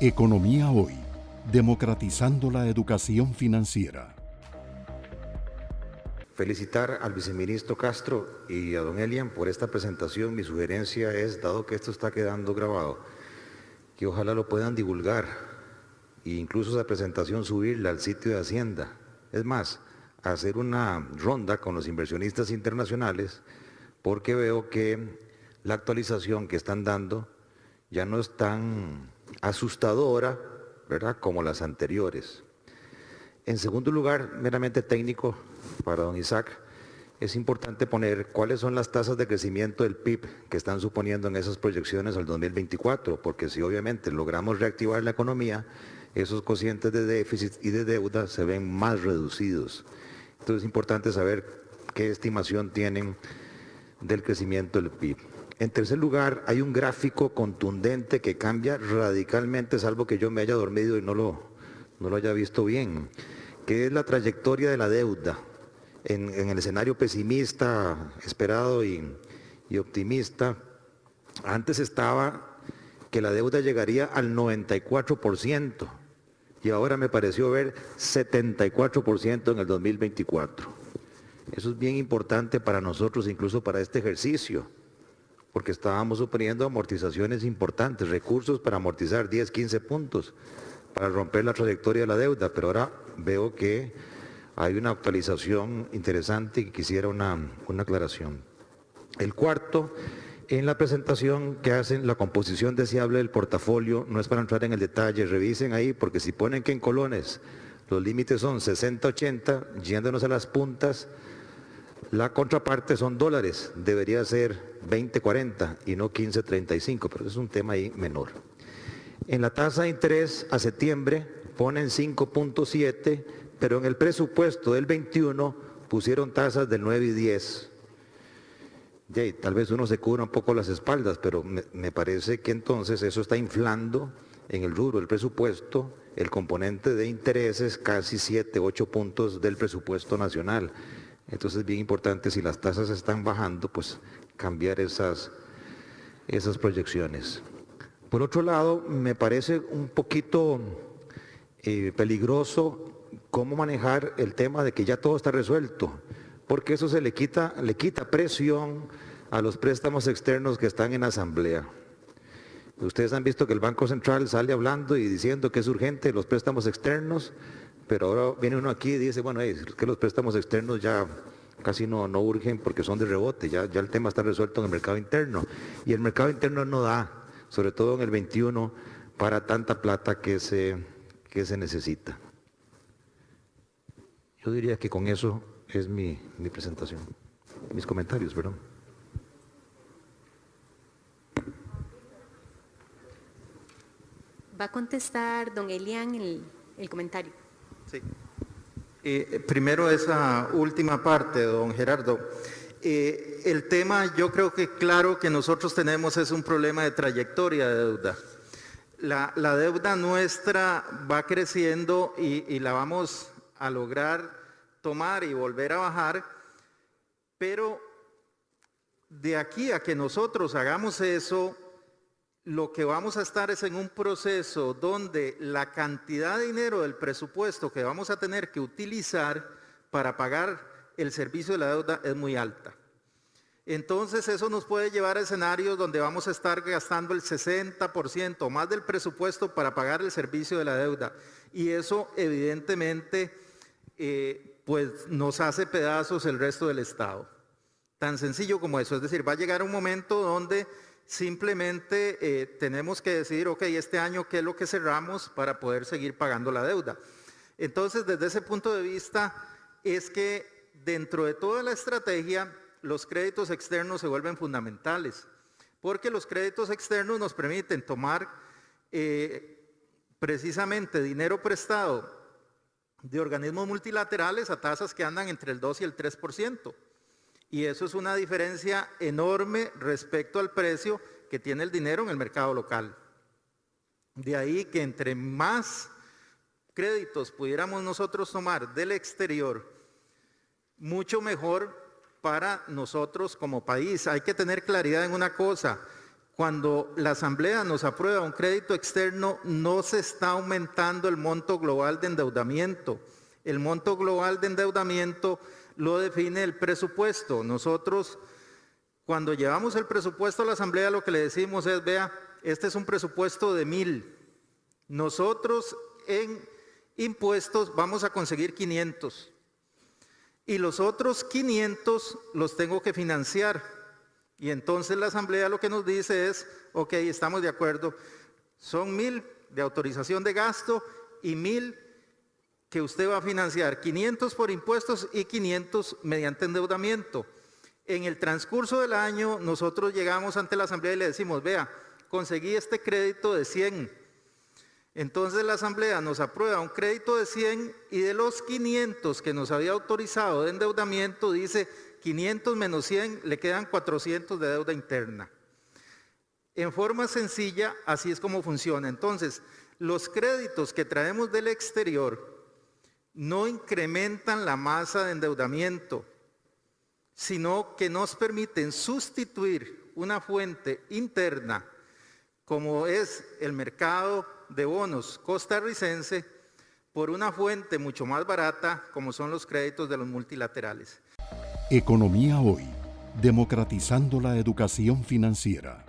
Economía Hoy, democratizando la educación financiera. Felicitar al viceministro Castro y a don Elian por esta presentación. Mi sugerencia es, dado que esto está quedando grabado, que ojalá lo puedan divulgar e incluso esa presentación subirla al sitio de Hacienda. Es más, hacer una ronda con los inversionistas internacionales porque veo que la actualización que están dando ya no es tan asustadora, ¿verdad?, como las anteriores. En segundo lugar, meramente técnico, para don Isaac, es importante poner cuáles son las tasas de crecimiento del PIB que están suponiendo en esas proyecciones al 2024, porque si obviamente logramos reactivar la economía, esos cocientes de déficit y de deuda se ven más reducidos. Entonces es importante saber qué estimación tienen del crecimiento del PIB. En tercer lugar, hay un gráfico contundente que cambia radicalmente, salvo que yo me haya dormido y no lo, no lo haya visto bien, que es la trayectoria de la deuda en, el escenario pesimista, esperado y, y optimista. Antes estaba que la deuda llegaría al 94% y ahora me pareció ver 74% en el 2024. Eso es bien importante para nosotros, incluso para este ejercicio, porque estábamos suponiendo amortizaciones importantes, recursos para amortizar 10, 15 puntos, para romper la trayectoria de la deuda, pero ahora veo que hay una actualización interesante y quisiera una, una aclaración. El cuarto en la presentación que hacen, la composición deseable del portafolio, no es para entrar en el detalle, revisen ahí, porque si ponen que en colones los límites son 60-80, yéndonos a las puntas, la contraparte son dólares, debería ser 20-40 y no 15-35, pero es un tema ahí menor. En la tasa de interés a septiembre ponen 5.7, pero en el presupuesto del 21 pusieron tasas del 9 y 10 tal vez uno se cubra un poco las espaldas, pero me, parece que entonces eso está inflando en el rubro del presupuesto el componente de intereses casi 7, 8 puntos del presupuesto nacional. Entonces es bien importante si las tasas están bajando, pues cambiar esas, esas proyecciones. Por otro lado, me parece un poquito eh, peligroso cómo manejar el tema de que ya todo está resuelto porque eso se le quita, le quita presión a los préstamos externos que están en asamblea. Ustedes han visto que el Banco Central sale hablando y diciendo que es urgente los préstamos externos, pero ahora viene uno aquí y dice, bueno, es que los préstamos externos ya casi no, no urgen porque son de rebote, ya, ya el tema está resuelto en el mercado interno. Y el mercado interno no da, sobre todo en el 21, para tanta plata que se, que se necesita. Yo diría que con eso es mi, presentación, mis comentarios, perdón. Va a contestar don Elian el, comentario. Sí. Eh, primero esa última parte, don Gerardo. Eh, el tema, yo creo que claro que nosotros tenemos es un problema de trayectoria de deuda. La, deuda nuestra va creciendo y, y la vamos a lograr tomar y volver a bajar, pero de aquí a que nosotros hagamos eso, lo que vamos a estar es en un proceso donde la cantidad de dinero del presupuesto que vamos a tener que utilizar para pagar el servicio de la deuda es muy alta. Entonces eso nos puede llevar a escenarios donde vamos a estar gastando el 60% más del presupuesto para pagar el servicio de la deuda. Y eso evidentemente eh, pues nos hace pedazos el resto del Estado. Tan sencillo como eso. Es decir, va a llegar un momento donde simplemente eh, tenemos que decidir, ok, este año qué es lo que cerramos para poder seguir pagando la deuda. Entonces, desde ese punto de vista, es que dentro de toda la estrategia, los créditos externos se vuelven fundamentales, porque los créditos externos nos permiten tomar eh, precisamente dinero prestado de organismos multilaterales a tasas que andan entre el 2 y el 3%. Y eso es una diferencia enorme respecto al precio que tiene el dinero en el mercado local. De ahí que entre más créditos pudiéramos nosotros tomar del exterior, mucho mejor para nosotros como país. Hay que tener claridad en una cosa, cuando la Asamblea nos aprueba un crédito externo, no se está aumentando el monto global de endeudamiento. El monto global de endeudamiento lo define el presupuesto. Nosotros, cuando llevamos el presupuesto a la Asamblea, lo que le decimos es, vea, este es un presupuesto de mil. Nosotros en impuestos vamos a conseguir 500. Y los otros 500 los tengo que financiar. Y entonces la asamblea lo que nos dice es, ok, estamos de acuerdo, son mil de autorización de gasto y mil que usted va a financiar, 500 por impuestos y 500 mediante endeudamiento. En el transcurso del año nosotros llegamos ante la asamblea y le decimos, vea, conseguí este crédito de 100. Entonces la asamblea nos aprueba un crédito de 100 y de los 500 que nos había autorizado de endeudamiento dice, 500 menos 100 le quedan 400 de deuda interna. En forma sencilla, así es como funciona. Entonces, los créditos que traemos del exterior no incrementan la masa de endeudamiento, sino que nos permiten sustituir una fuente interna, como es el mercado de bonos costarricense, por una fuente mucho más barata, como son los créditos de los multilaterales. Economía Hoy, democratizando la educación financiera.